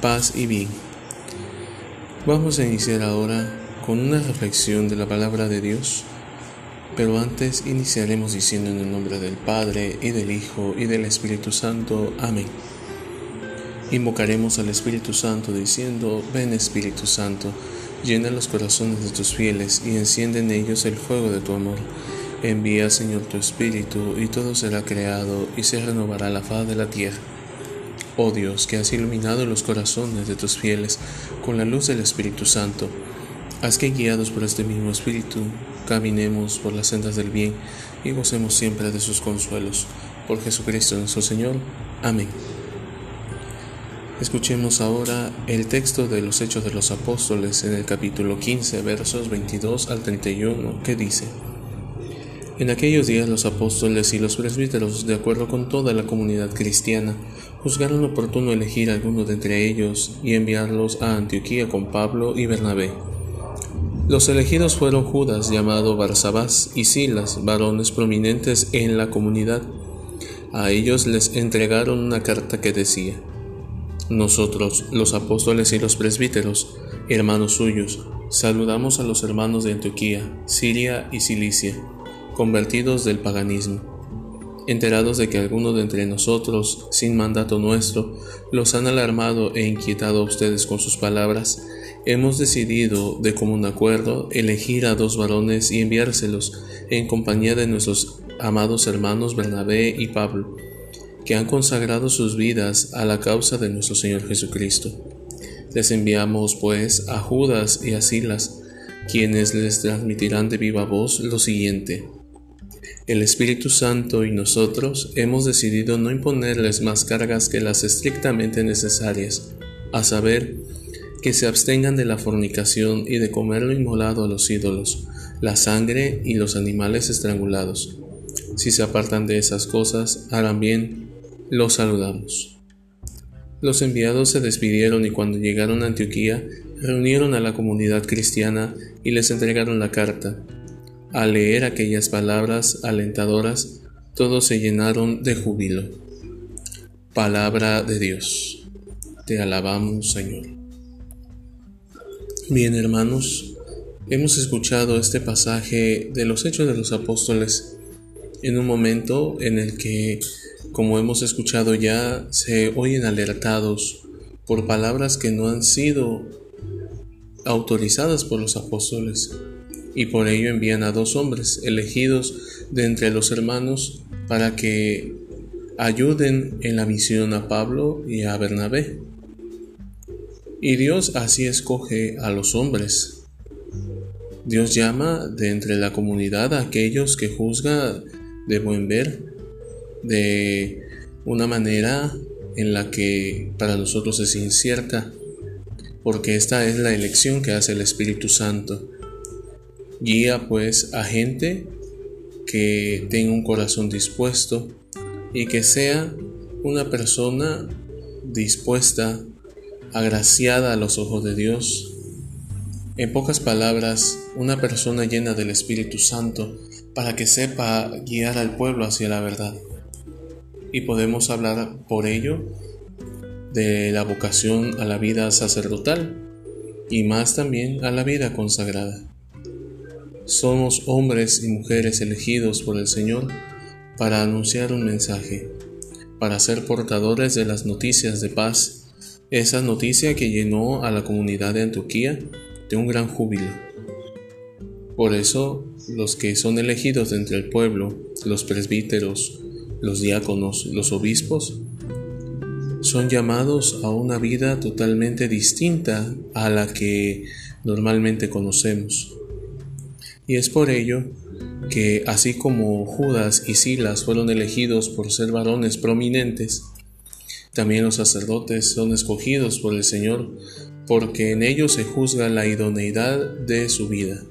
paz y bien. Vamos a iniciar ahora con una reflexión de la palabra de Dios, pero antes iniciaremos diciendo en el nombre del Padre y del Hijo y del Espíritu Santo. Amén. Invocaremos al Espíritu Santo diciendo, ven Espíritu Santo, llena los corazones de tus fieles y enciende en ellos el fuego de tu amor. Envía, Señor, tu Espíritu, y todo será creado, y se renovará la faz de la tierra. Oh Dios, que has iluminado los corazones de tus fieles con la luz del Espíritu Santo, haz que guiados por este mismo Espíritu, caminemos por las sendas del bien y gocemos siempre de sus consuelos. Por Jesucristo nuestro Señor. Amén. Escuchemos ahora el texto de los Hechos de los Apóstoles en el capítulo 15, versos 22 al 31, que dice, en aquellos días los apóstoles y los presbíteros, de acuerdo con toda la comunidad cristiana, juzgaron oportuno elegir a alguno de entre ellos y enviarlos a Antioquía con Pablo y Bernabé. Los elegidos fueron Judas, llamado Barsabás, y Silas, varones prominentes en la comunidad. A ellos les entregaron una carta que decía, Nosotros, los apóstoles y los presbíteros, hermanos suyos, saludamos a los hermanos de Antioquía, Siria y Cilicia convertidos del paganismo, enterados de que algunos de entre nosotros, sin mandato nuestro, los han alarmado e inquietado a ustedes con sus palabras, hemos decidido, de común acuerdo, elegir a dos varones y enviárselos en compañía de nuestros amados hermanos Bernabé y Pablo, que han consagrado sus vidas a la causa de nuestro Señor Jesucristo. Les enviamos, pues, a Judas y a Silas, quienes les transmitirán de viva voz lo siguiente. El Espíritu Santo y nosotros hemos decidido no imponerles más cargas que las estrictamente necesarias, a saber, que se abstengan de la fornicación y de comer lo inmolado a los ídolos, la sangre y los animales estrangulados. Si se apartan de esas cosas, harán bien, los saludamos. Los enviados se despidieron y cuando llegaron a Antioquía, reunieron a la comunidad cristiana y les entregaron la carta al leer aquellas palabras alentadoras, todos se llenaron de júbilo. Palabra de Dios. Te alabamos, Señor. Bien, hermanos, hemos escuchado este pasaje de los Hechos de los Apóstoles en un momento en el que, como hemos escuchado ya, se oyen alertados por palabras que no han sido autorizadas por los apóstoles y por ello envían a dos hombres elegidos de entre los hermanos para que ayuden en la misión a Pablo y a Bernabé. Y Dios así escoge a los hombres. Dios llama de entre la comunidad a aquellos que juzga de buen ver, de una manera en la que para nosotros es incierta, porque esta es la elección que hace el Espíritu Santo Guía pues a gente que tenga un corazón dispuesto y que sea una persona dispuesta, agraciada a los ojos de Dios. En pocas palabras, una persona llena del Espíritu Santo para que sepa guiar al pueblo hacia la verdad. Y podemos hablar por ello de la vocación a la vida sacerdotal y más también a la vida consagrada. Somos hombres y mujeres elegidos por el Señor para anunciar un mensaje, para ser portadores de las noticias de paz, esa noticia que llenó a la comunidad de Antioquía de un gran júbilo. Por eso, los que son elegidos entre el pueblo, los presbíteros, los diáconos, los obispos, son llamados a una vida totalmente distinta a la que normalmente conocemos. Y es por ello que así como Judas y Silas fueron elegidos por ser varones prominentes, también los sacerdotes son escogidos por el Señor porque en ellos se juzga la idoneidad de su vida.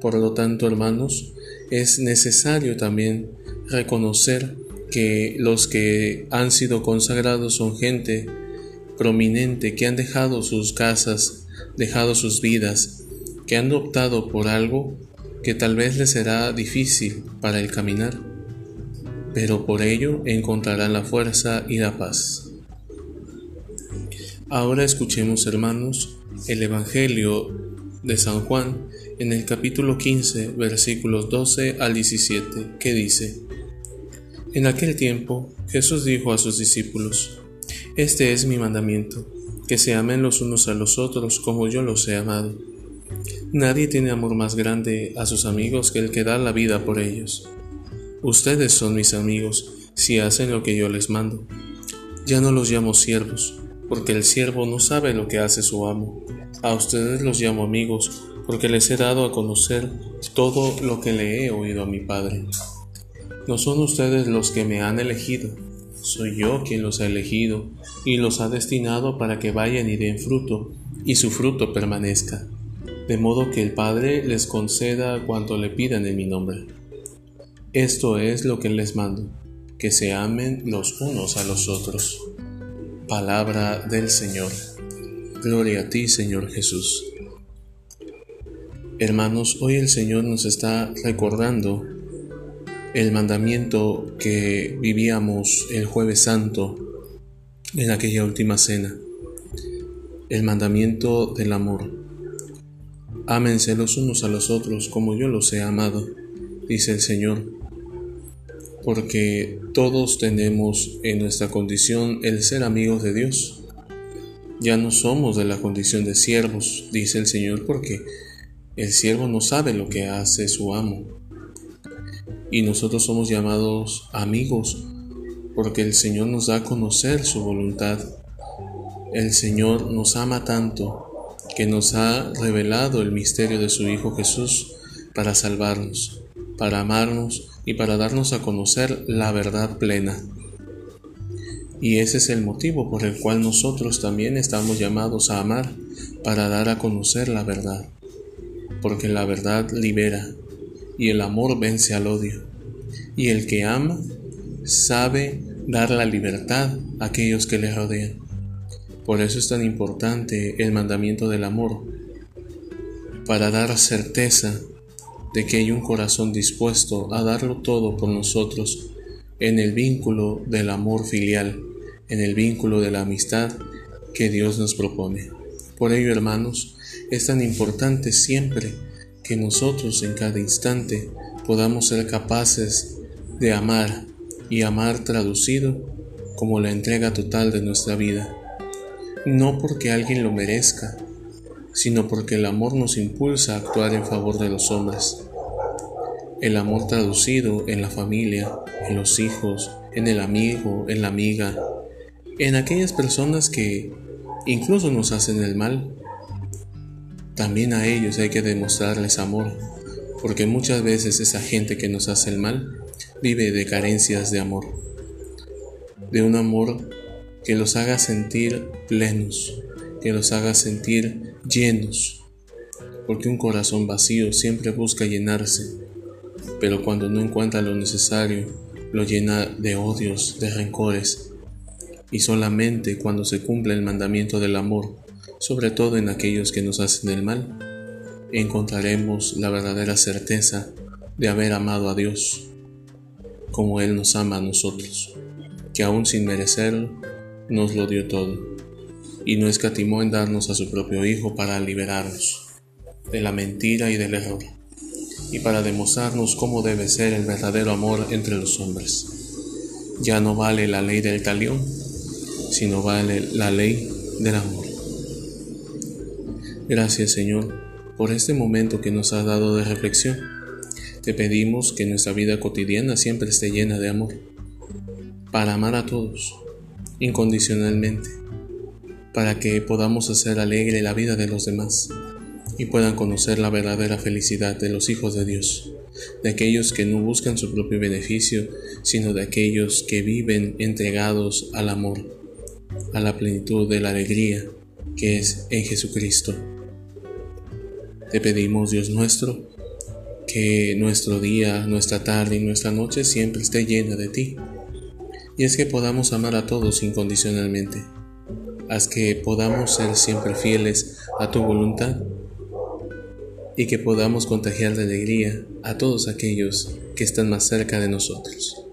Por lo tanto, hermanos, es necesario también reconocer que los que han sido consagrados son gente prominente, que han dejado sus casas, dejado sus vidas, que han optado por algo que tal vez les será difícil para el caminar, pero por ello encontrarán la fuerza y la paz. Ahora escuchemos, hermanos, el Evangelio de San Juan en el capítulo 15, versículos 12 al 17, que dice, En aquel tiempo Jesús dijo a sus discípulos, Este es mi mandamiento, que se amen los unos a los otros como yo los he amado. Nadie tiene amor más grande a sus amigos que el que da la vida por ellos. Ustedes son mis amigos si hacen lo que yo les mando. Ya no los llamo siervos, porque el siervo no sabe lo que hace su amo. A ustedes los llamo amigos, porque les he dado a conocer todo lo que le he oído a mi Padre. No son ustedes los que me han elegido, soy yo quien los ha elegido y los ha destinado para que vayan y den fruto, y su fruto permanezca, de modo que el Padre les conceda cuanto le pidan en mi nombre. Esto es lo que les mando, que se amen los unos a los otros. Palabra del Señor. Gloria a ti, Señor Jesús. Hermanos, hoy el Señor nos está recordando el mandamiento que vivíamos el jueves santo en aquella última cena. El mandamiento del amor. Ámense los unos a los otros como yo los he amado, dice el Señor. Porque todos tenemos en nuestra condición el ser amigos de Dios. Ya no somos de la condición de siervos, dice el Señor, porque el siervo no sabe lo que hace su amo. Y nosotros somos llamados amigos, porque el Señor nos da a conocer su voluntad. El Señor nos ama tanto que nos ha revelado el misterio de su Hijo Jesús para salvarnos, para amarnos y para darnos a conocer la verdad plena. Y ese es el motivo por el cual nosotros también estamos llamados a amar, para dar a conocer la verdad. Porque la verdad libera, y el amor vence al odio. Y el que ama sabe dar la libertad a aquellos que le rodean. Por eso es tan importante el mandamiento del amor, para dar certeza de que hay un corazón dispuesto a darlo todo por nosotros en el vínculo del amor filial en el vínculo de la amistad que Dios nos propone. Por ello, hermanos, es tan importante siempre que nosotros en cada instante podamos ser capaces de amar y amar traducido como la entrega total de nuestra vida. No porque alguien lo merezca, sino porque el amor nos impulsa a actuar en favor de los hombres. El amor traducido en la familia, en los hijos, en el amigo, en la amiga, en aquellas personas que incluso nos hacen el mal. También a ellos hay que demostrarles amor, porque muchas veces esa gente que nos hace el mal vive de carencias de amor, de un amor que los haga sentir plenos, que los haga sentir llenos, porque un corazón vacío siempre busca llenarse, pero cuando no encuentra lo necesario, lo llena de odios, de rencores, y solamente cuando se cumple el mandamiento del amor, sobre todo en aquellos que nos hacen el mal, encontraremos la verdadera certeza de haber amado a Dios como Él nos ama a nosotros, que aún sin merecerlo, nos lo dio todo, y no escatimó en darnos a su propio Hijo para liberarnos de la mentira y del error, y para demostrarnos cómo debe ser el verdadero amor entre los hombres. Ya no vale la ley del talión, sino vale la ley del amor. Gracias Señor por este momento que nos has dado de reflexión. Te pedimos que nuestra vida cotidiana siempre esté llena de amor, para amar a todos, incondicionalmente, para que podamos hacer alegre la vida de los demás y puedan conocer la verdadera felicidad de los hijos de Dios, de aquellos que no buscan su propio beneficio, sino de aquellos que viven entregados al amor a la plenitud de la alegría que es en Jesucristo. Te pedimos, Dios nuestro, que nuestro día, nuestra tarde y nuestra noche siempre esté llena de ti. Y es que podamos amar a todos incondicionalmente. Haz que podamos ser siempre fieles a tu voluntad y que podamos contagiar de alegría a todos aquellos que están más cerca de nosotros.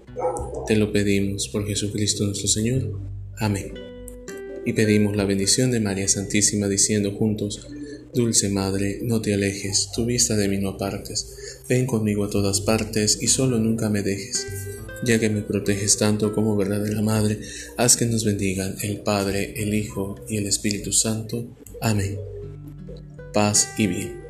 Te lo pedimos por Jesucristo nuestro Señor. Amén. y pedimos la bendición de María Santísima diciendo juntos, Dulce Madre, no te alejes, tu vista de mí no apartes, ven conmigo a todas partes y solo nunca me dejes. Ya que me proteges tanto como verdadera Madre, haz que nos bendigan el Padre, el Hijo y el Espíritu Santo. Amén. Paz y bien.